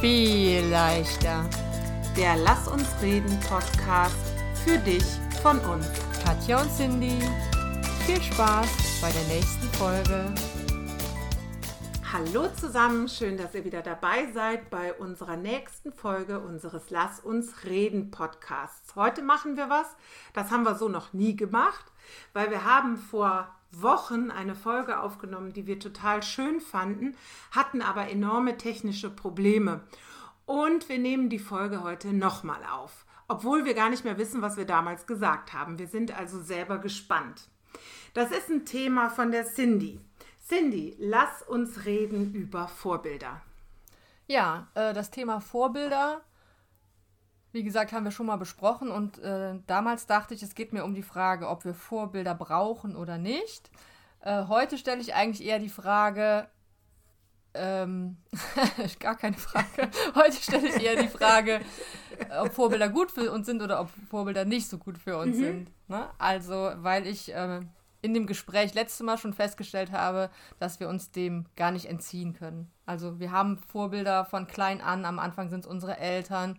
viel leichter. Der Lass uns reden Podcast für dich von uns. Katja und Cindy, viel Spaß bei der nächsten Folge. Hallo zusammen, schön, dass ihr wieder dabei seid bei unserer nächsten Folge unseres Lass uns reden Podcasts. Heute machen wir was, das haben wir so noch nie gemacht, weil wir haben vor Wochen eine Folge aufgenommen, die wir total schön fanden, hatten aber enorme technische Probleme. Und wir nehmen die Folge heute nochmal auf, obwohl wir gar nicht mehr wissen, was wir damals gesagt haben. Wir sind also selber gespannt. Das ist ein Thema von der Cindy. Cindy, lass uns reden über Vorbilder. Ja, äh, das Thema Vorbilder wie gesagt, haben wir schon mal besprochen und äh, damals dachte ich, es geht mir um die Frage, ob wir Vorbilder brauchen oder nicht. Äh, heute stelle ich eigentlich eher die Frage, ähm, gar keine Frage. Heute stelle ich eher die Frage, ob Vorbilder gut für uns sind oder ob Vorbilder nicht so gut für uns mhm. sind. Ne? Also, weil ich äh, in dem Gespräch letztes Mal schon festgestellt habe, dass wir uns dem gar nicht entziehen können. Also, wir haben Vorbilder von klein an. Am Anfang sind es unsere Eltern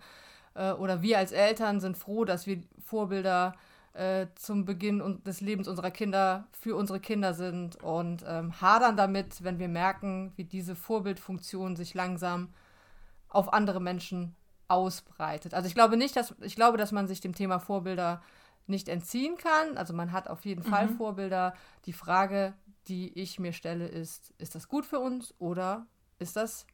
äh, oder wir als Eltern sind froh, dass wir Vorbilder äh, zum Beginn des Lebens unserer Kinder für unsere Kinder sind und ähm, hadern damit, wenn wir merken, wie diese Vorbildfunktion sich langsam auf andere Menschen ausbreitet. Also ich glaube nicht, dass ich glaube, dass man sich dem Thema Vorbilder nicht entziehen kann. Also man hat auf jeden mhm. Fall Vorbilder. Die Frage, die ich mir stelle, ist, ist das gut für uns oder ist das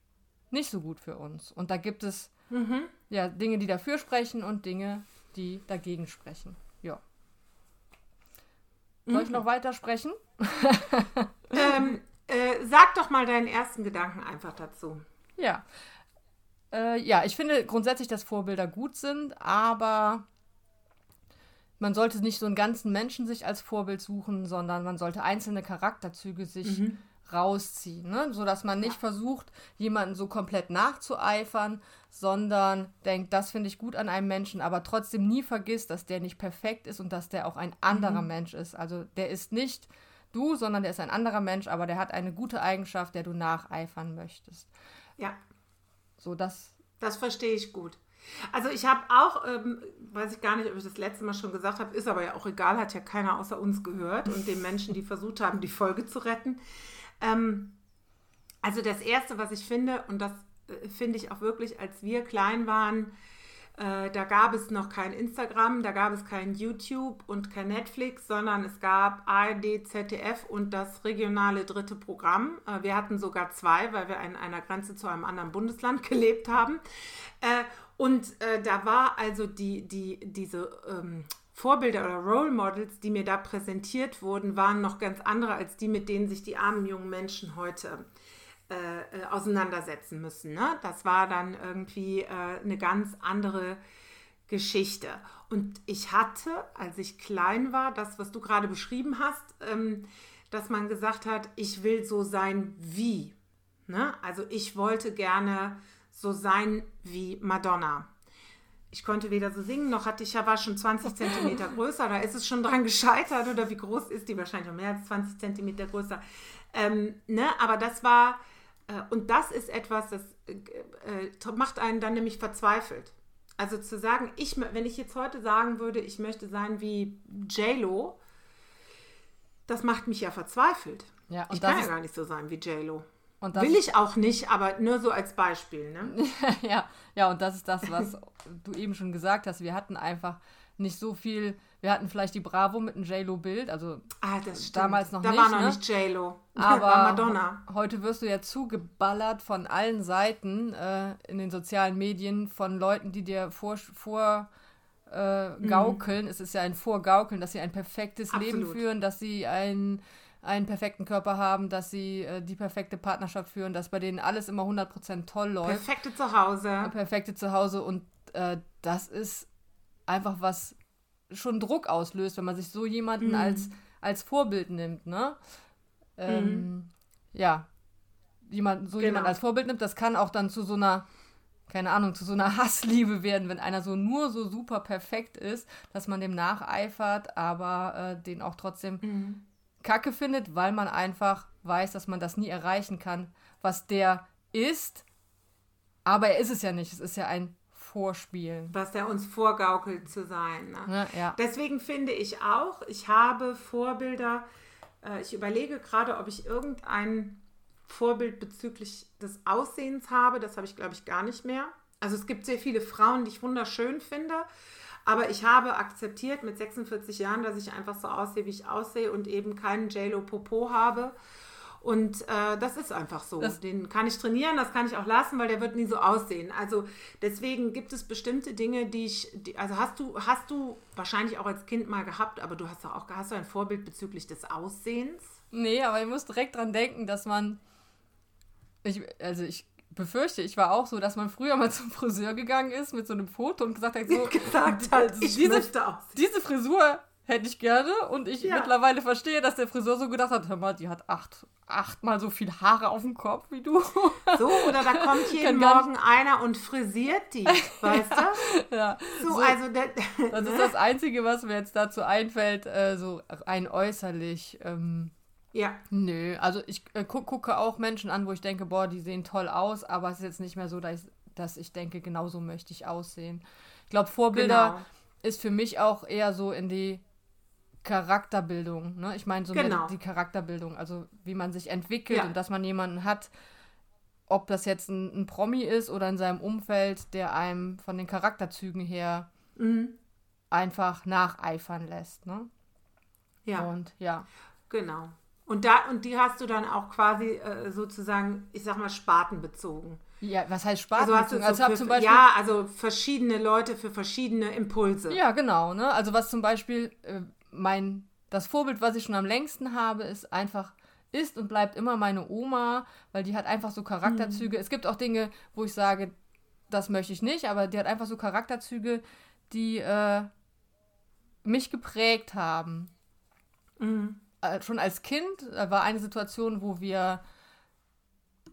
nicht so gut für uns? Und da gibt es Mhm. Ja, Dinge, die dafür sprechen und Dinge, die dagegen sprechen. Ja. Soll mhm. ich noch weiter sprechen? ähm, äh, sag doch mal deinen ersten Gedanken einfach dazu. Ja. Äh, ja, ich finde grundsätzlich, dass Vorbilder gut sind, aber man sollte nicht so einen ganzen Menschen sich als Vorbild suchen, sondern man sollte einzelne Charakterzüge sich mhm rausziehen, ne? sodass man nicht ja. versucht, jemanden so komplett nachzueifern, sondern denkt, das finde ich gut an einem Menschen, aber trotzdem nie vergisst, dass der nicht perfekt ist und dass der auch ein anderer mhm. Mensch ist. Also der ist nicht du, sondern der ist ein anderer Mensch, aber der hat eine gute Eigenschaft, der du nacheifern möchtest. Ja. So, das. Das verstehe ich gut. Also ich habe auch, ähm, weiß ich gar nicht, ob ich das letzte Mal schon gesagt habe, ist aber ja auch egal, hat ja keiner außer uns gehört und den Menschen, die versucht haben, die Folge zu retten. Ähm, also das Erste, was ich finde, und das äh, finde ich auch wirklich, als wir klein waren, äh, da gab es noch kein Instagram, da gab es kein YouTube und kein Netflix, sondern es gab ARD, ZDF und das regionale dritte Programm. Äh, wir hatten sogar zwei, weil wir an einer Grenze zu einem anderen Bundesland gelebt haben. Äh, und da war also die, die, diese ähm, Vorbilder oder Role Models, die mir da präsentiert wurden, waren noch ganz andere als die, mit denen sich die armen jungen Menschen heute äh, äh, auseinandersetzen müssen. Ne? Das war dann irgendwie äh, eine ganz andere Geschichte. Und ich hatte, als ich klein war, das, was du gerade beschrieben hast, ähm, dass man gesagt hat, ich will so sein wie. Ne? Also ich wollte gerne so sein wie Madonna ich konnte weder so singen, noch hatte ich ja war schon 20 Zentimeter größer. Da ist es schon dran gescheitert. Oder wie groß ist die? Wahrscheinlich noch mehr als 20 Zentimeter größer. Ähm, ne? Aber das war, äh, und das ist etwas, das äh, äh, macht einen dann nämlich verzweifelt. Also zu sagen, ich, wenn ich jetzt heute sagen würde, ich möchte sein wie J-Lo, das macht mich ja verzweifelt. Ja, ich kann ja gar nicht so sein wie J-Lo. Will ich auch nicht, aber nur so als Beispiel. Ne? ja, ja, und das ist das, was du eben schon gesagt hast. Wir hatten einfach nicht so viel. Wir hatten vielleicht die Bravo mit einem J-Lo-Bild, also ah, das damals noch da nicht. Da war noch ne? nicht J-Lo, aber war Madonna. Heute wirst du ja zugeballert von allen Seiten äh, in den sozialen Medien von Leuten, die dir vor, vor äh, mhm. gaukeln. Mhm. Es ist ja ein Vorgaukeln, dass sie ein perfektes Absolut. Leben führen, dass sie ein einen perfekten Körper haben, dass sie äh, die perfekte Partnerschaft führen, dass bei denen alles immer 100% toll läuft. Perfekte Zuhause. Perfekte Zuhause und äh, das ist einfach was schon Druck auslöst, wenn man sich so jemanden mhm. als, als Vorbild nimmt, ne? Ähm, mhm. Ja, jemand, so genau. jemand als Vorbild nimmt, das kann auch dann zu so einer, keine Ahnung, zu so einer Hassliebe werden, wenn einer so nur so super perfekt ist, dass man dem nacheifert, aber äh, den auch trotzdem mhm kacke findet, weil man einfach weiß, dass man das nie erreichen kann, was der ist, Aber er ist es ja nicht. Es ist ja ein Vorspiel. Was der uns vorgaukelt zu sein. Ne? Ne? Ja. Deswegen finde ich auch, ich habe Vorbilder, äh, ich überlege gerade, ob ich irgendein Vorbild bezüglich des Aussehens habe. Das habe ich, glaube ich, gar nicht mehr. Also es gibt sehr viele Frauen, die ich wunderschön finde. Aber ich habe akzeptiert mit 46 Jahren, dass ich einfach so aussehe, wie ich aussehe und eben keinen JLo Popo habe. Und äh, das ist einfach so. Das- Den kann ich trainieren, das kann ich auch lassen, weil der wird nie so aussehen. Also deswegen gibt es bestimmte Dinge, die ich, die, also hast du, hast du wahrscheinlich auch als Kind mal gehabt, aber du hast doch auch, hast du ein Vorbild bezüglich des Aussehens? Nee, aber ich muss direkt dran denken, dass man. Ich, also ich befürchte, ich war auch so, dass man früher mal zum Friseur gegangen ist mit so einem Foto und gesagt hat, so, Gesagt hat, ich diese, möchte aussehen. diese Frisur hätte ich gerne und ich Ja. mittlerweile verstehe, dass der Friseur so gedacht hat, hör mal, die hat acht, achtmal so viel Haare auf dem Kopf wie du. So, oder da kommt jeden Morgen einer und frisiert die, weißt du? ja, So, so, also der, das ist das Einzige, was mir jetzt dazu einfällt, äh, so ein äußerlich. Ähm, ja, Nö, also ich äh, gu gucke auch Menschen an, wo ich denke, boah, die sehen toll aus, aber es ist jetzt nicht mehr so, dass ich, dass ich denke, genau so möchte ich aussehen. Ich glaube, Vorbilder genau. ist für mich auch eher so in die Charakterbildung. Ne? Ich meine, so Genau. die Charakterbildung, also wie man sich entwickelt Ja. und dass man jemanden hat, ob das jetzt ein, ein Promi ist oder in seinem Umfeld, der einem von den Charakterzügen her Mhm. einfach nacheifern lässt. Ne? Ja, Und ja. genau. Und, da, und die hast du dann auch quasi äh, sozusagen, ich sag mal, spartenbezogen. Ja, was heißt Spaß? Also hast du also so für, zum Beispiel ja, also verschiedene Leute für verschiedene Impulse. Ja, genau. Ne? Also was zum Beispiel äh, mein, das Vorbild, was ich schon am längsten habe, ist einfach, ist und bleibt immer meine Oma, weil die hat einfach so Charakterzüge. Es gibt auch Dinge, wo ich sage, das möchte ich nicht, aber die hat einfach so Charakterzüge, die äh, mich geprägt haben. Mhm. Äh, schon als Kind war eine Situation, wo wir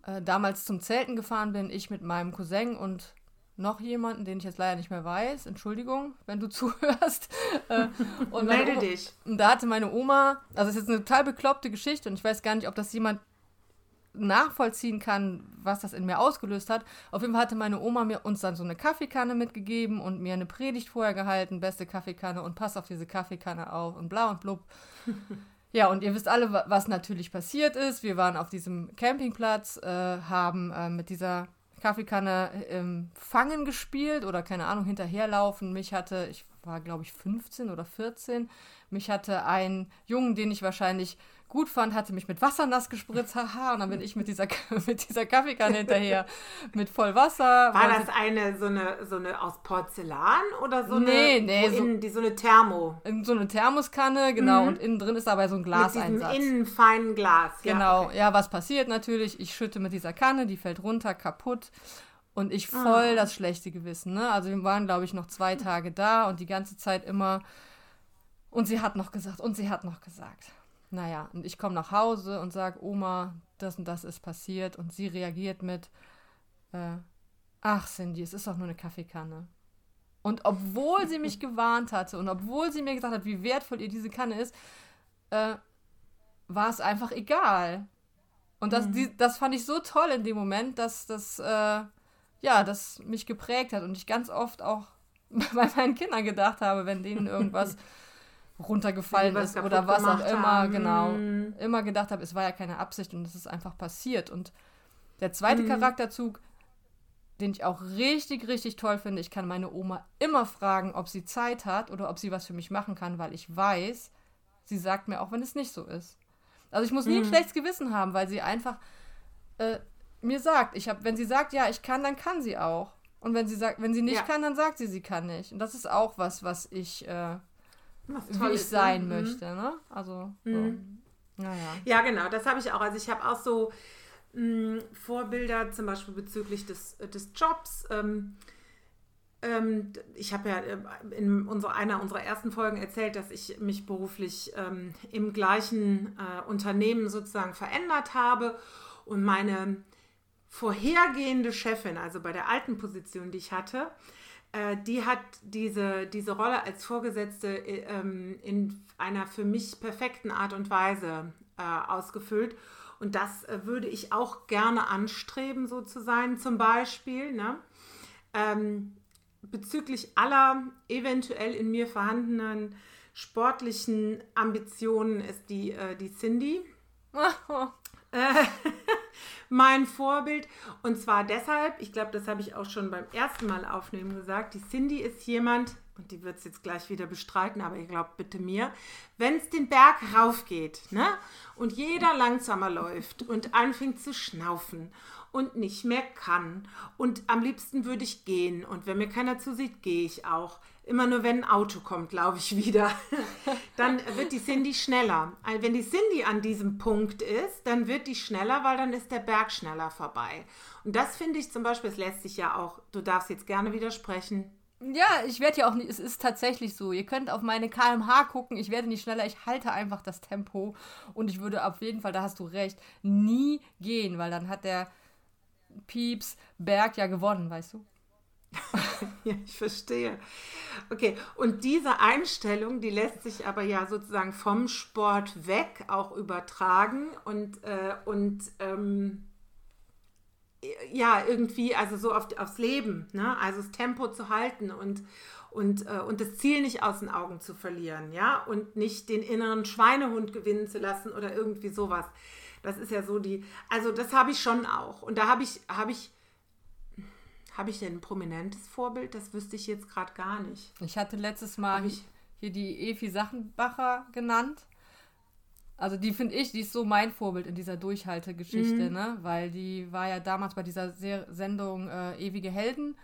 äh, damals zum Zelten gefahren bin, ich mit meinem Cousin und noch jemanden, den ich jetzt leider nicht mehr weiß. Entschuldigung, wenn du zuhörst. Äh, und Melde Oma- dich. Und da hatte meine Oma, also es ist jetzt eine total bekloppte Geschichte und ich weiß gar nicht, ob das jemand nachvollziehen kann, was das in mir ausgelöst hat. Auf jeden Fall hatte meine Oma mir uns dann so eine Kaffeekanne mitgegeben und mir eine Predigt vorher gehalten, beste Kaffeekanne und pass auf diese Kaffeekanne auf und bla und blub. Ja, und ihr wisst alle, wa- was natürlich passiert ist. Wir waren auf diesem Campingplatz, äh, haben äh, mit dieser Kaffeekanne im Fangen gespielt oder keine Ahnung, hinterherlaufen. Mich hatte, ich war glaube ich 15 oder 14, mich hatte ein Jungen, den ich wahrscheinlich gut fand, hatte mich mit Wasser nass gespritzt, haha, und dann bin ich mit dieser, mit dieser Kaffeekanne hinterher mit voll Wasser. War das eine so eine so eine aus Porzellan oder so Nee, eine nee, so- innen, die so eine Thermo in so eine Thermoskanne, genau, Mhm. und innen drin ist dabei so ein mit diesem Glaseinsatz. innen feinen Glas. Genau, Ja, ja, was passiert natürlich? Ich schütte mit dieser Kanne, die fällt runter, kaputt. Und ich voll Ah. das schlechte Gewissen, ne? Also wir waren, glaube ich, noch zwei Tage da und die ganze Zeit immer. Und sie hat noch gesagt, und sie hat noch gesagt. Naja, und ich komme nach Hause und sage, Oma, das und das ist passiert. Und sie reagiert mit, äh, ach Cindy, es ist doch nur eine Kaffeekanne. Und obwohl sie mich gewarnt hatte und obwohl sie mir gesagt hat, wie wertvoll ihr diese Kanne ist, äh, war es einfach egal. Und das, die, das fand ich so toll in dem Moment, dass das, äh, ja, das mich geprägt hat und ich ganz oft auch bei meinen Kindern gedacht habe, wenn denen irgendwas runtergefallen ist oder was auch immer, haben. genau. Immer gedacht habe, es war ja keine Absicht und es ist einfach passiert. Und der zweite Mhm. Charakterzug, den ich auch richtig, richtig toll finde, ich kann meine Oma immer fragen, ob sie Zeit hat oder ob sie was für mich machen kann, weil ich weiß, sie sagt mir auch, wenn es nicht so ist. Also ich muss nie ein Mhm. schlechtes Gewissen haben, weil sie einfach äh, mir sagt, ich hab, wenn sie sagt, ja, ich kann, dann kann sie auch. Und wenn sie sagt, wenn sie nicht Ja. kann, dann sagt sie, sie kann nicht. Und das ist auch was, was ich, äh, wie ich ist, sein ne? Möchte, ne? Also, so. Mhm. Naja. Ja, genau, das habe ich auch. Also ich habe auch so mh, Vorbilder, zum Beispiel bezüglich des, äh, des Jobs. Ähm, ähm, ich habe ja äh, in unserer, einer unserer ersten Folgen erzählt, dass ich mich beruflich ähm, im gleichen äh, Unternehmen sozusagen verändert habe und meine vorhergehende Chefin, also bei der alten Position, die ich hatte, äh, die hat diese, diese Rolle als Vorgesetzte äh, ähm, in einer für mich perfekten Art und Weise äh, ausgefüllt. Und das äh, würde ich auch gerne anstreben, so zu sein, zum Beispiel. Ne? Ähm, bezüglich aller eventuell in mir vorhandenen sportlichen Ambitionen ist die, äh, die Cindy. äh, mein Vorbild. Und zwar deshalb, ich glaube, das habe ich auch schon beim ersten Mal aufnehmen gesagt, die Cindy ist jemand, und die wird es jetzt gleich wieder bestreiten, aber ihr glaubt bitte mir, wenn es den Berg raufgeht ne, und jeder langsamer läuft und anfängt zu schnaufen und nicht mehr kann und am liebsten würde ich gehen und wenn mir keiner zusieht, gehe ich auch. Immer nur, wenn ein Auto kommt, laufe ich wieder. dann wird die Cindy schneller. Wenn die Cindy an diesem Punkt ist, dann wird die schneller, weil dann ist der Berg schneller vorbei. Und das finde ich zum Beispiel, es lässt sich ja auch, du darfst jetzt gerne widersprechen, ja, ich werde ja auch nicht, es ist tatsächlich so. Ihr könnt auf meine KMH gucken, ich werde nicht schneller, ich halte einfach das Tempo und ich würde auf jeden Fall, da hast du recht, nie gehen, weil dann hat der Pieps Berg ja gewonnen, weißt du? ja, ich verstehe. Okay, und diese Einstellung, die lässt sich aber ja sozusagen vom Sport weg auch übertragen und, äh, und ähm, ja, irgendwie, also so auf, aufs Leben, ne? also das Tempo zu halten und, und, äh, und das Ziel nicht aus den Augen zu verlieren, ja, und nicht den inneren Schweinehund gewinnen zu lassen oder irgendwie sowas. Das ist ja so die, also das habe ich schon auch. Und da habe ich, habe ich, habe ich denn ein prominentes Vorbild? Das wüsste ich jetzt gerade gar nicht. Ich hatte letztes Mal ich, hier die Efi Sachenbacher genannt. Also die finde ich, die ist so mein Vorbild in dieser Durchhaltegeschichte, mhm. ne? Weil die war ja damals bei dieser Ser Sendung äh, Ewige Helden.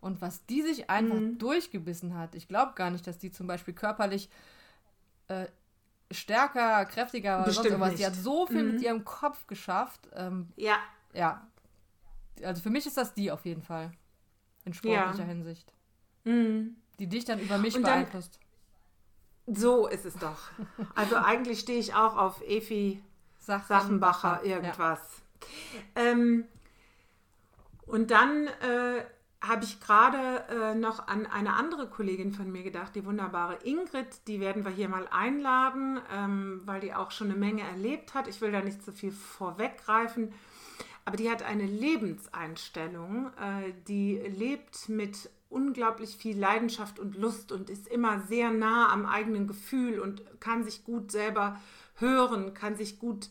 Und was die sich einfach mhm. durchgebissen hat, ich glaube gar nicht, dass die zum Beispiel körperlich äh, stärker, kräftiger oder sonst sowas. Nicht. Die hat so viel mhm. mit ihrem Kopf geschafft. Ähm, ja. Ja. Also für mich ist das die auf jeden Fall. In sportlicher ja. Hinsicht. Mhm. Die dich dann über mich Und beeinflusst. So ist es doch. Also eigentlich stehe ich auch auf Efi Sach Sachenbacher irgendwas. Ja. Ähm, und dann äh, habe ich gerade äh, noch an eine andere Kollegin von mir gedacht, die wunderbare Ingrid. Die werden wir hier mal einladen, ähm, weil die auch schon eine Menge erlebt hat. Ich will da nicht zu viel vorweggreifen. Aber die hat eine Lebenseinstellung, äh, die lebt mit unglaublich viel Leidenschaft und Lust und ist immer sehr nah am eigenen Gefühl und kann sich gut selber hören, kann sich gut,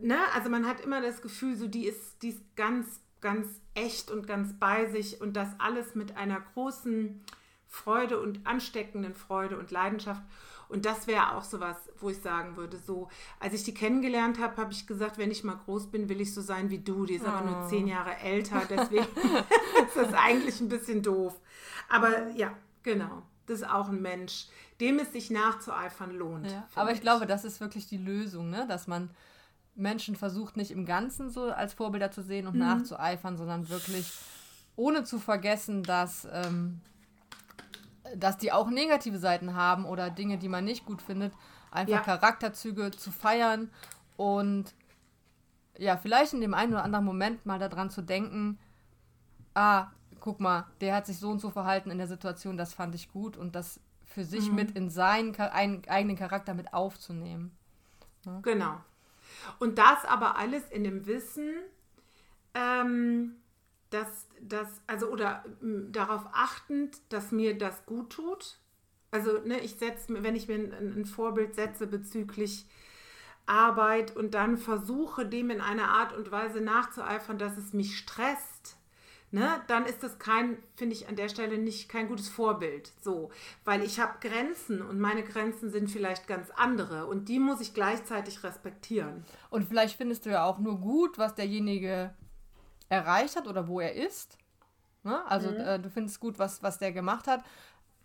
ne, also man hat immer das Gefühl, so die ist, die ist ganz, ganz echt und ganz bei sich und das alles mit einer großen Freude und ansteckenden Freude und Leidenschaft. Und das wäre auch sowas, wo ich sagen würde, so, als ich die kennengelernt habe, habe ich gesagt, wenn ich mal groß bin, will ich so sein wie du. Die ist oh. aber nur zehn Jahre älter, deswegen ist das eigentlich ein bisschen doof. Aber ja, genau. Das ist auch ein Mensch, dem es sich nachzueifern lohnt. Ja, aber ich glaube, das ist wirklich die Lösung, ne? dass man Menschen versucht, nicht im Ganzen so als Vorbilder zu sehen und mhm. nachzueifern, sondern wirklich ohne zu vergessen, dass ähm, dass die auch negative Seiten haben oder Dinge, die man nicht gut findet, einfach ja. Charakterzüge zu feiern und ja, vielleicht in dem einen oder anderen Moment mal daran zu denken, ah, guck mal, der hat sich so und so verhalten in der Situation, das fand ich gut und das für sich mhm. mit in seinen eigenen Charakter mit aufzunehmen. Ja? Genau. Und das aber alles in dem Wissen, ähm, dass das, also oder darauf achtend, dass mir das gut tut. Also, ne, ich setze, wenn ich mir ein, ein Vorbild setze bezüglich Arbeit und dann versuche, dem in einer Art und Weise nachzueifern, dass es mich stresst, ne, dann ist das kein, finde ich an der Stelle nicht kein gutes Vorbild. So, weil ich habe Grenzen und meine Grenzen sind vielleicht ganz andere und die muss ich gleichzeitig respektieren. Und vielleicht findest du ja auch nur gut, was derjenige erreicht hat oder wo er ist. Ne? Also mhm. äh, du findest gut, was, was der gemacht hat,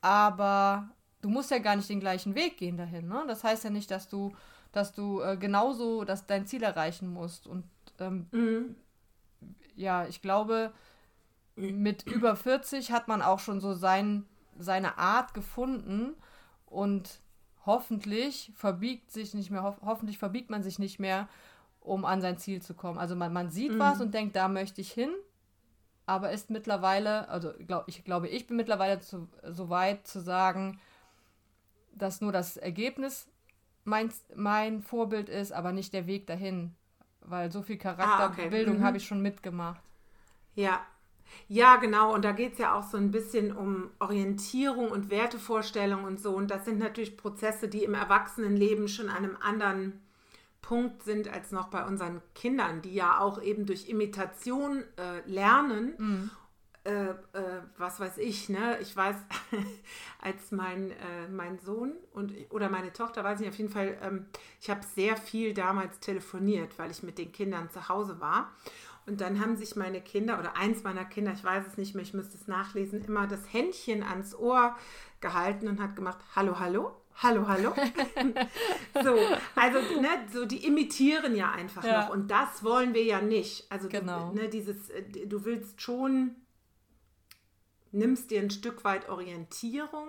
aber du musst ja gar nicht den gleichen Weg gehen dahin. Ne? Das heißt ja nicht, dass du, dass du äh, genauso dass dein Ziel erreichen musst. Und ähm, mhm. ja, ich glaube, mit über 40 hat man auch schon so sein, seine Art gefunden und hoffentlich verbiegt sich nicht mehr, ho hoffentlich verbiegt man sich nicht mehr um an sein Ziel zu kommen. Also man, man sieht mhm. was und denkt, da möchte ich hin, aber ist mittlerweile, also glaub, ich glaube, ich bin mittlerweile zu, so weit zu sagen, dass nur das Ergebnis mein, mein Vorbild ist, aber nicht der Weg dahin. weil so viel Charakterbildung Ah, okay. Mhm. habe ich schon mitgemacht. Ja. Ja, genau. Und da geht es ja auch so ein bisschen um Orientierung und Wertevorstellung und so. Und das sind natürlich Prozesse, die im Erwachsenenleben schon an einem anderen Punkt sind als noch bei unseren Kindern, die ja auch eben durch Imitation äh, lernen. Äh, äh, was weiß ich, ne? Ich weiß, als mein, äh, mein Sohn und oder meine Tochter, weiß ich auf jeden Fall, ähm, ich habe sehr viel damals telefoniert, weil ich mit den Kindern zu Hause war. Und dann haben sich meine Kinder oder eins meiner Kinder, ich weiß es nicht mehr, ich müsste es nachlesen, immer das Händchen ans Ohr gehalten und hat gemacht, hallo, hallo, hallo, hallo. so, also ne, so die imitieren ja einfach Ja. noch und das wollen wir ja nicht. Also Genau. du, ne, dieses, äh, du willst schon, nimmst dir ein Stück weit Orientierung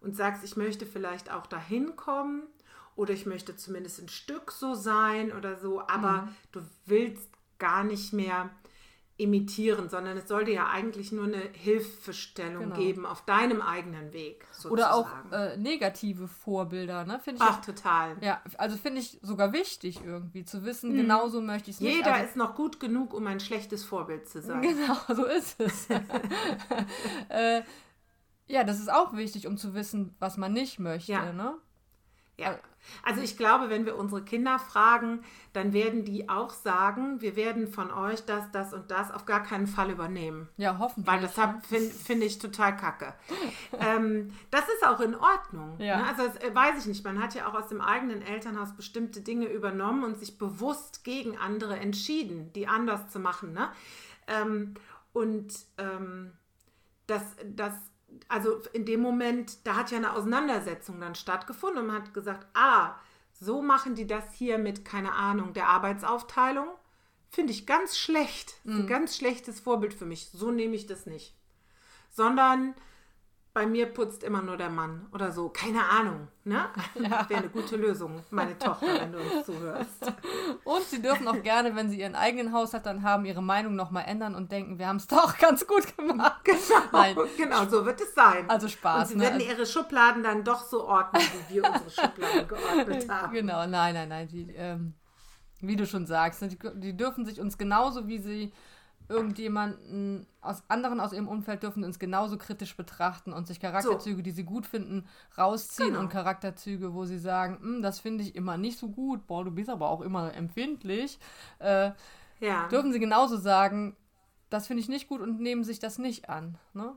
und sagst, ich möchte vielleicht auch dahin kommen oder ich möchte zumindest ein Stück so sein oder so, aber Mhm. du willst gar nicht mehr imitieren, sondern es soll dir ja eigentlich nur eine Hilfestellung Genau. geben auf deinem eigenen Weg. Sozusagen. Oder auch äh, negative Vorbilder, ne? Finde ich Ach, total. Ja, also finde ich sogar wichtig irgendwie zu wissen, genauso möchte ich es nicht. Mhm. Jeder also, ist noch gut genug, um ein schlechtes Vorbild zu sein. Genau, so ist es. äh, ja, das ist auch wichtig, um zu wissen, was man nicht möchte. Ja. Ne? Ja. Also ich glaube, wenn wir unsere Kinder fragen, dann werden die auch sagen, wir werden von euch das, das und das auf gar keinen Fall übernehmen. Ja, hoffentlich. Weil das finde find ich total kacke. ähm, das ist auch in Ordnung. Ja. Ne? Also das äh, weiß ich nicht. Man hat ja auch aus dem eigenen Elternhaus bestimmte Dinge übernommen und sich bewusst gegen andere entschieden, die anders zu machen. Ne? Ähm, und ähm, das, das, also in dem Moment, da hat ja eine Auseinandersetzung dann stattgefunden und man hat gesagt, ah, so machen die das hier mit, keine Ahnung, der Arbeitsaufteilung. Finde ich ganz schlecht. Ist Ein ganz schlechtes Vorbild für mich. So nehme ich das nicht. Sondern bei mir putzt immer nur der Mann oder so. Keine Ahnung. Ne? Wäre eine gute Lösung, meine Tochter, wenn du uns zuhörst. Und sie dürfen auch gerne, wenn sie ihren eigenen Haushalt dann haben, ihre Meinung nochmal ändern und denken, wir haben es doch ganz gut gemacht. Nein, Genau, so wird es sein. also Und Spaß. sie ne? werden ihre Schubladen dann doch so ordnen, wie wir unsere Schubladen geordnet haben. Genau, nein, nein, nein. Die, ähm, wie du schon sagst, ne, die, die dürfen sich uns genauso wie sie irgendjemanden aus anderen aus ihrem Umfeld dürfen uns genauso kritisch betrachten und sich Charakterzüge, die sie gut finden, rausziehen Genau. und Charakterzüge, wo sie sagen, "Hm, das finde ich immer nicht so gut, boah, du bist aber auch immer empfindlich, äh, Ja, dürfen sie genauso sagen, das finde ich nicht gut und nehmen sich das nicht an. Ne?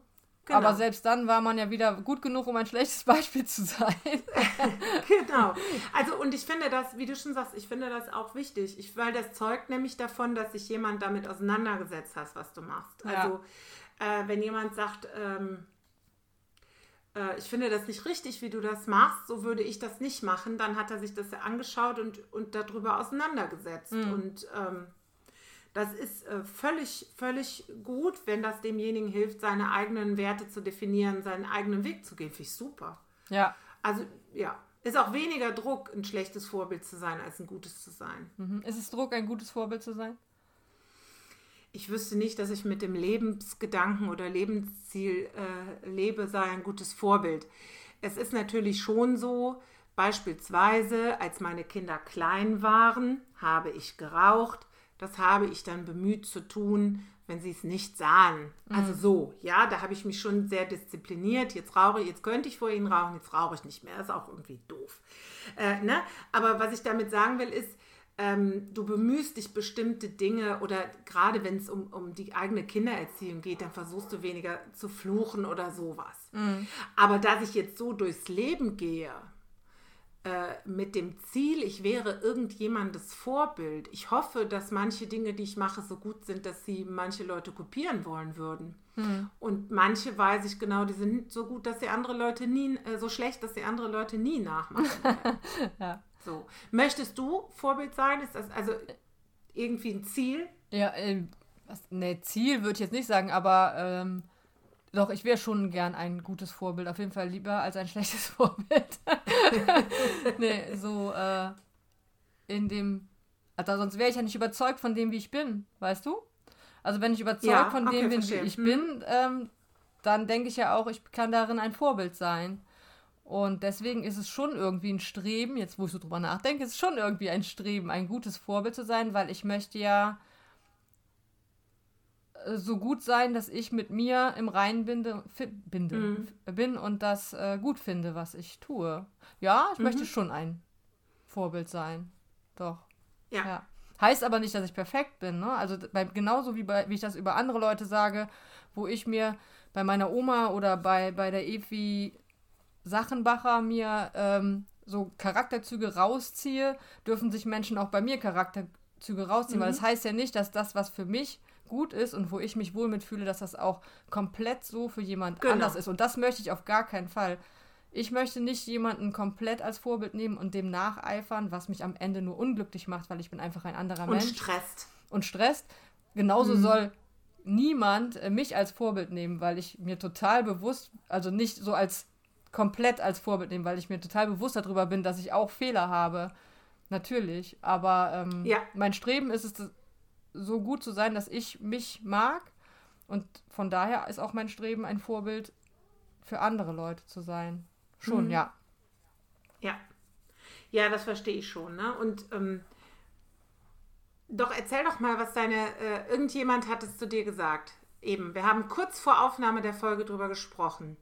Genau. Aber selbst dann war man ja wieder gut genug, um ein schlechtes Beispiel zu sein. genau. Also und ich finde das, wie du schon sagst, ich finde das auch wichtig, ich, weil das zeugt nämlich davon, dass sich jemand damit auseinandergesetzt hat, was du machst. Ja. Also äh, wenn jemand sagt, ähm, äh, ich finde das nicht richtig, wie du das machst, so würde ich das nicht machen, dann hat er sich das ja angeschaut und, und darüber auseinandergesetzt. Und ähm, das ist äh, völlig, völlig gut, wenn das demjenigen hilft, seine eigenen Werte zu definieren, seinen eigenen Weg zu gehen. Finde ich super. ja, Also ja, ist auch weniger Druck, ein schlechtes Vorbild zu sein, als ein gutes zu sein. Mhm. Ist es Druck, ein gutes Vorbild zu sein? Ich wüsste nicht, dass ich mit dem Lebensgedanken oder Lebensziel äh, lebe, sei ein gutes Vorbild. Es ist natürlich schon so, beispielsweise, als meine Kinder klein waren, habe ich geraucht. Das habe ich dann bemüht zu tun, wenn sie es nicht sahen. Also so, ja, da habe ich mich schon sehr diszipliniert. Jetzt rauche ich, jetzt könnte ich vor ihnen rauchen, jetzt rauche ich nicht mehr. Das ist auch irgendwie doof. Äh, ne? Aber was ich damit sagen will, ist, ähm, du bemühst dich bestimmte Dinge oder gerade wenn es um, um die eigene Kindererziehung geht, dann versuchst du weniger zu fluchen oder sowas. Aber dass ich jetzt so durchs Leben gehe, mit dem Ziel, ich wäre irgendjemandes Vorbild. Ich hoffe, dass manche Dinge, die ich mache, so gut sind, dass sie manche Leute kopieren wollen würden. Und manche weiß ich genau, die sind so gut, dass sie andere Leute nie, äh, so schlecht, dass sie andere Leute nie nachmachen. Ja. So. Möchtest du Vorbild sein? Ist das also irgendwie ein Ziel? Ja, äh, was, ne, Ziel würde ich jetzt nicht sagen, aber ähm, doch, ich wäre schon gern ein gutes Vorbild. Auf jeden Fall lieber als ein schlechtes Vorbild. nee, so äh, in dem. Also sonst wäre ich ja nicht überzeugt von dem, wie ich bin, weißt du? Also wenn ich überzeugt Ja, von okay, dem bin, wie ich Hm. bin, ähm, dann denke ich ja auch, ich kann darin ein Vorbild sein. Und deswegen ist es schon irgendwie ein Streben, jetzt wo ich so drüber nachdenke, ist es schon irgendwie ein Streben, ein gutes Vorbild zu sein, weil ich möchte ja so gut sein, dass ich mit mir im Reinen binde, binde mhm. bin und das äh, gut finde, was ich tue. Ja, ich mhm. möchte schon ein Vorbild sein. Doch. Ja. ja. Heißt aber nicht, dass ich perfekt bin. Ne? Also bei, genauso wie, bei, wie ich das über andere Leute sage, wo ich mir bei meiner Oma oder bei, bei der Evi Sachenbacher mir ähm, so Charakterzüge rausziehe, dürfen sich Menschen auch bei mir Charakterzüge rausziehen, mhm. weil das heißt ja nicht, dass das, was für mich gut ist und wo ich mich wohl mitfühle, dass das auch komplett so für jemand genau. anders ist. Und das möchte ich auf gar keinen Fall. Ich möchte nicht jemanden komplett als Vorbild nehmen und dem nacheifern, was mich am Ende nur unglücklich macht, weil ich bin einfach ein anderer und Mensch. Und stresst. Und stresst. Genauso mhm. soll niemand äh, mich als Vorbild nehmen, weil ich mir total bewusst, also nicht so als komplett als Vorbild nehmen, weil ich mir total bewusst darüber bin, dass ich auch Fehler habe. Natürlich. Aber ähm, ja. mein Streben ist es, so gut zu sein, dass ich mich mag. Und von daher ist auch mein Streben, ein Vorbild für andere Leute zu sein. Schon, mhm. ja. Ja. Ja, das verstehe ich schon. Ne? Und ähm, doch erzähl doch mal, was deine, äh, irgendjemand hat es zu dir gesagt. Eben, wir haben kurz vor Aufnahme der Folge drüber gesprochen.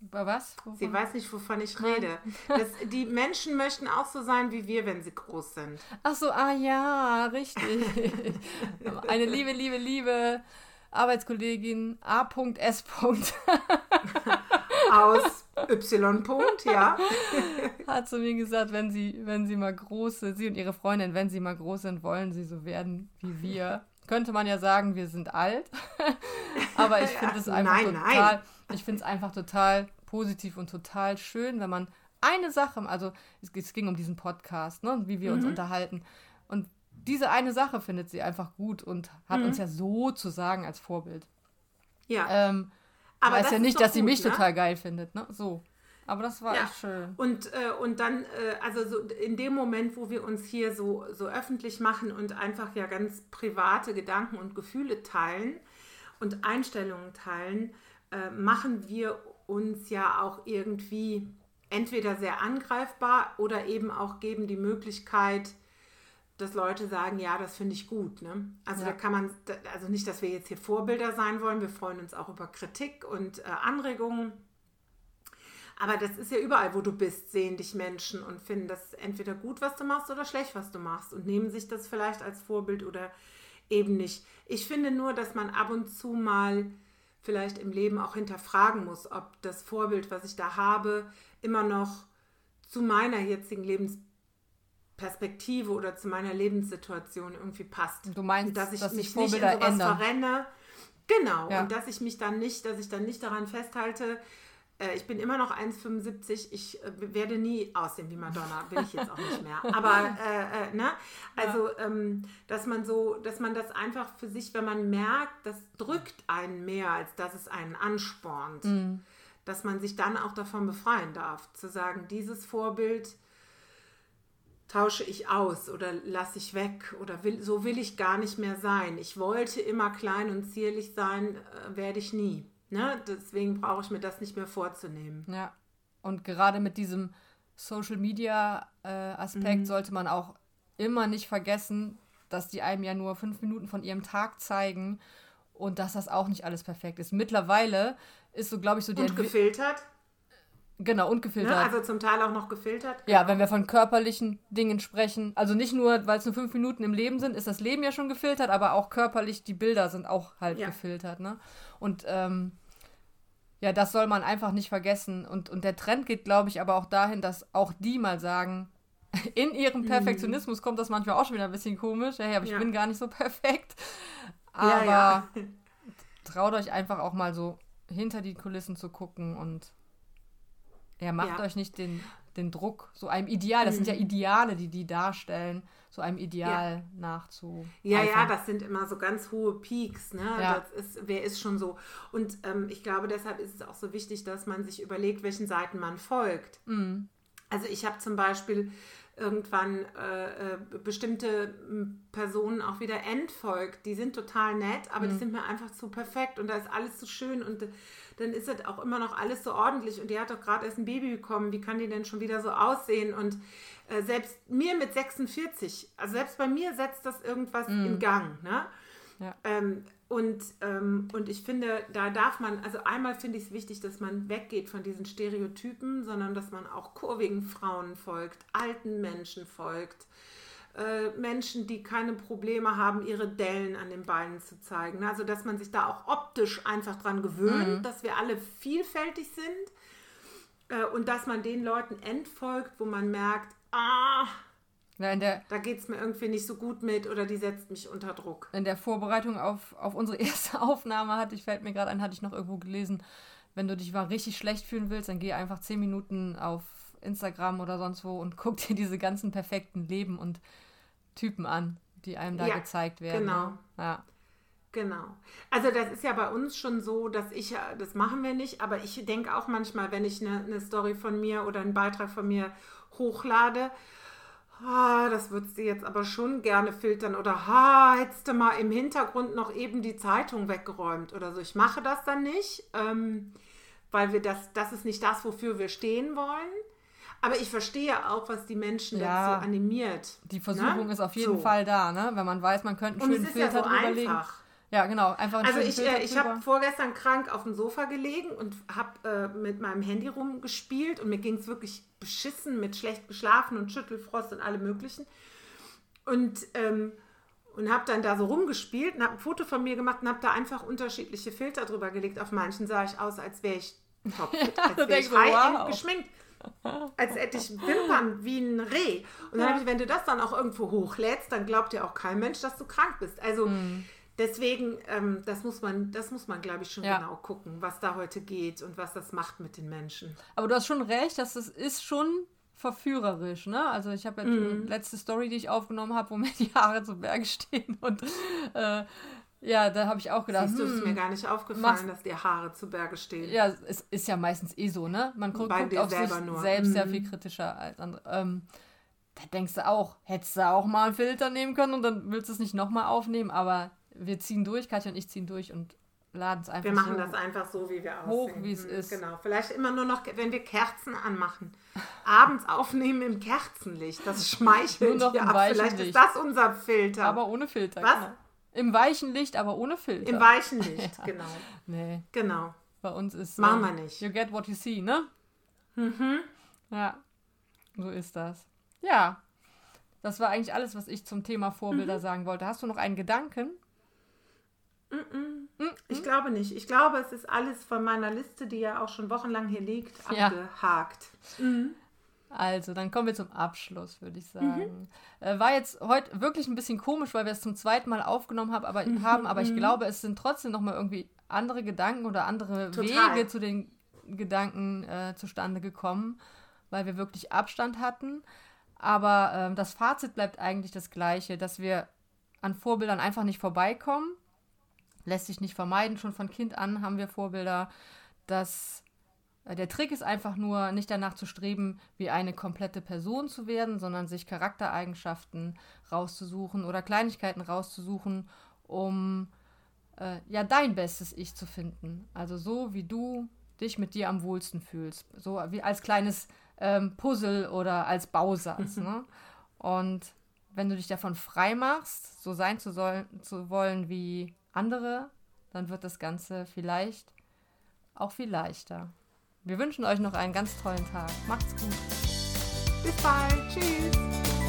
Über was? Wovon? Sie weiß nicht, wovon ich rede. Das, die Menschen möchten auch so sein wie wir, wenn sie groß sind. Ach so, ah ja, richtig. Eine liebe, liebe, liebe Arbeitskollegin A.S. Aus Y. ja. Hat zu mir gesagt, wenn sie, wenn sie mal groß sind, sie und ihre Freundin, wenn sie mal groß sind, wollen sie so werden wie wir. Könnte man ja sagen, wir sind alt. Aber ich finde es einfach nein, total. Nein ich finde es einfach total positiv und total schön, wenn man eine Sache, also es, es ging um diesen Podcast, ne, wie wir mhm. uns unterhalten. Und diese eine Sache findet sie einfach gut und hat mhm. uns ja sozusagen als Vorbild. Ja. Ähm, aber weiß ja nicht, dass sie mich ne? total geil findet, ne? So. Aber das war ja. echt schön. Und, äh, und dann, äh, also so in dem Moment, wo wir uns hier so, so öffentlich machen und einfach ja ganz private Gedanken und Gefühle teilen und Einstellungen teilen, äh, machen wir uns ja auch irgendwie entweder sehr angreifbar oder eben auch geben die Möglichkeit, dass Leute sagen, ja, das finde ich gut. Ne? Also ja. da kann man, also nicht, dass wir jetzt hier Vorbilder sein wollen, wir freuen uns auch über Kritik und äh, Anregungen. Aber das ist ja überall, wo du bist, sehen dich Menschen und finden das entweder gut, was du machst oder schlecht, was du machst und nehmen sich das vielleicht als Vorbild oder eben nicht. Ich finde nur, dass man ab und zu mal vielleicht im Leben auch hinterfragen muss, ob das Vorbild, was ich da habe, immer noch zu meiner jetzigen Lebensperspektive oder zu meiner Lebenssituation irgendwie passt. Du meinst, dass ich dass mich nicht in sowas ändern. verrenne. Genau, ja. und dass ich mich dann nicht, dass ich dann nicht daran festhalte, ich bin immer noch 1,75. Ich äh, werde nie aussehen wie Madonna, will ich jetzt auch nicht mehr. Aber äh, äh, ne? Also, ja. ähm, dass man so, dass man das einfach für sich, wenn man merkt, das drückt einen mehr, als dass es einen anspornt, mhm. dass man sich dann auch davon befreien darf, zu sagen, dieses Vorbild tausche ich aus oder lasse ich weg oder will, so will ich gar nicht mehr sein. Ich wollte immer klein und zierlich sein, äh, werde ich nie. Ne? Deswegen brauche ich mir das nicht mehr vorzunehmen. Ja. Und gerade mit diesem Social Media äh, Aspekt mhm. sollte man auch immer nicht vergessen, dass die einem ja nur fünf Minuten von ihrem Tag zeigen und dass das auch nicht alles perfekt ist. Mittlerweile ist so, glaube ich, so die. Und gefiltert? Genau, und gefiltert. Ja, also zum Teil auch noch gefiltert. Genau. Ja, wenn wir von körperlichen Dingen sprechen. Also nicht nur, weil es nur fünf Minuten im Leben sind, ist das Leben ja schon gefiltert, aber auch körperlich, die Bilder sind auch halt ja. gefiltert. Ne? Und ähm, ja, das soll man einfach nicht vergessen. Und, und der Trend geht, glaube ich, aber auch dahin, dass auch die mal sagen, in ihrem mhm. Perfektionismus kommt das manchmal auch schon wieder ein bisschen komisch. Hey, aber ich ja. bin gar nicht so perfekt. Aber ja. traut euch einfach auch mal so hinter die Kulissen zu gucken und ja, macht euch nicht den, den Druck, so einem Ideal, das mhm. sind ja mhm. Ideale, die die darstellen, so einem Ideal ja. nachzu. Ja, ja, das sind immer so ganz hohe Peaks, ne? Ja. Das ist, wer ist schon so. Und ähm, ich glaube, deshalb ist es auch so wichtig, dass man sich überlegt, welchen Seiten man folgt. Mhm. Also ich habe zum Beispiel irgendwann äh, äh, bestimmte Personen auch wieder entfolgt. Die sind total nett, aber mhm. die sind mir einfach zu perfekt und da ist alles so schön und dann ist es auch immer noch alles so ordentlich und die hat doch gerade erst ein Baby bekommen, wie kann die denn schon wieder so aussehen? Und äh, selbst mir mit 46, also selbst bei mir setzt das irgendwas mhm. in Gang. Ne? Ja. Ähm, und, ähm, und ich finde, da darf man, also einmal finde ich es wichtig, dass man weggeht von diesen Stereotypen, sondern dass man auch kurvigen Frauen folgt, alten Menschen folgt, äh, Menschen, die keine Probleme haben, ihre Dellen an den Beinen zu zeigen. Also, dass man sich da auch optisch einfach dran gewöhnt, mhm. dass wir alle vielfältig sind äh, und dass man den Leuten entfolgt, wo man merkt, ah, ja, der, da geht es mir irgendwie nicht so gut mit oder die setzt mich unter Druck. In der Vorbereitung auf, auf unsere erste Aufnahme hatte ich, fällt mir gerade ein, hatte ich noch irgendwo gelesen, wenn du dich mal richtig schlecht fühlen willst, dann geh einfach zehn Minuten auf Instagram oder sonst wo und guck dir diese ganzen perfekten Leben und Typen an, die einem da ja, gezeigt werden. Genau. Ne? Ja. Genau. Also das ist ja bei uns schon so, dass ich, das machen wir nicht, aber ich denke auch manchmal, wenn ich eine, eine Story von mir oder einen Beitrag von mir hochlade, ah, das würdest du jetzt aber schon gerne filtern oder ha, hättest du mal im Hintergrund noch eben die Zeitung weggeräumt oder so. Ich mache das dann nicht, ähm, weil wir das, das ist nicht das, wofür wir stehen wollen. Aber ich verstehe auch, was die Menschen ja, dazu animiert. Die Versuchung ne? ist auf jeden so. Fall da, ne? wenn man weiß, man könnte einen schönen Filter ja so drüber legen. Ja, genau. Einfach also ich, äh, ich habe vorgestern krank auf dem Sofa gelegen und habe äh, mit meinem Handy rumgespielt und mir ging es wirklich beschissen mit schlecht geschlafen und Schüttelfrost und allem möglichen. Und, ähm, und habe dann da so rumgespielt und habe ein Foto von mir gemacht und habe da einfach unterschiedliche Filter drüber gelegt. Auf manchen sah ich aus, als wäre ich topfit, als wäre ich wow. geschminkt als hätte ich Wimpern wie ein Reh. Und dann ja. habe ich, wenn du das dann auch irgendwo hochlädst, dann glaubt ja auch kein Mensch, dass du krank bist. Also mhm. Deswegen, ähm, das muss man, das muss man, glaube ich, schon ja. genau gucken, was da heute geht und was das macht mit den Menschen. Aber du hast schon recht, dass es ist schon verführerisch, ne? Also ich habe ja mhm. die letzte Story, die ich aufgenommen habe, wo mir die Haare zu Berge stehen und äh, ja, da habe ich auch gedacht. Siehst du, hm, ist mir gar nicht aufgefallen, dass die Haare zu Berge stehen. Ja, es ist ja meistens eh so, ne? Man guckt, guckt auf sich nur. selbst mhm. sehr viel kritischer als andere. Ähm, da denkst du auch, hättest du auch mal einen Filter nehmen können und dann willst du es nicht nochmal aufnehmen, aber wir ziehen durch, Katja und ich ziehen durch und laden es einfach Wir machen so das einfach so, wie wir aussehen. Hoch, wie es mhm, ist. Genau. Vielleicht immer nur noch, wenn wir Kerzen anmachen. Abends aufnehmen im Kerzenlicht. Das schmeichelt nur noch ja ab. Vielleicht ist das unser Filter. Aber ohne Filter. Was? Genau. Im weichen Licht, aber ohne Filter. Im weichen Licht, ja. genau. Nee. Genau. Bei uns ist. Machen wir nicht. You get what you see, ne? Mhm. Ja. So ist das. Ja. Das war eigentlich alles, was ich zum Thema Vorbilder mhm. sagen wollte. Hast du noch einen Gedanken? Mm -mm. Ich glaube nicht. Ich glaube, es ist alles von meiner Liste, die ja auch schon wochenlang hier liegt, abgehakt. Ja. Mhm. Also, dann kommen wir zum Abschluss, würde ich mhm. sagen. Mhm. War jetzt heute wirklich ein bisschen komisch, weil wir es zum zweiten Mal aufgenommen haben, aber, mhm. haben, aber ich glaube, es sind trotzdem nochmal irgendwie andere Gedanken oder andere Total. Wege zu den Gedanken äh, zustande gekommen, weil wir wirklich Abstand hatten. Aber äh, das Fazit bleibt eigentlich das gleiche, dass wir an Vorbildern einfach nicht vorbeikommen. Lässt sich nicht vermeiden. Schon von Kind an haben wir Vorbilder, dass äh, der Trick ist einfach nur, nicht danach zu streben, wie eine komplette Person zu werden, sondern sich Charaktereigenschaften rauszusuchen oder Kleinigkeiten rauszusuchen, um äh, ja dein bestes Ich zu finden. Also so, wie du dich mit dir am wohlsten fühlst. So wie als kleines ähm, Puzzle oder als Bausatz. ne? Und wenn du dich davon frei machst, so sein zu, sollen, zu wollen wie andere, dann wird das Ganze vielleicht auch viel leichter. Wir wünschen euch noch einen ganz tollen Tag. Macht's gut. Bis bald. Tschüss.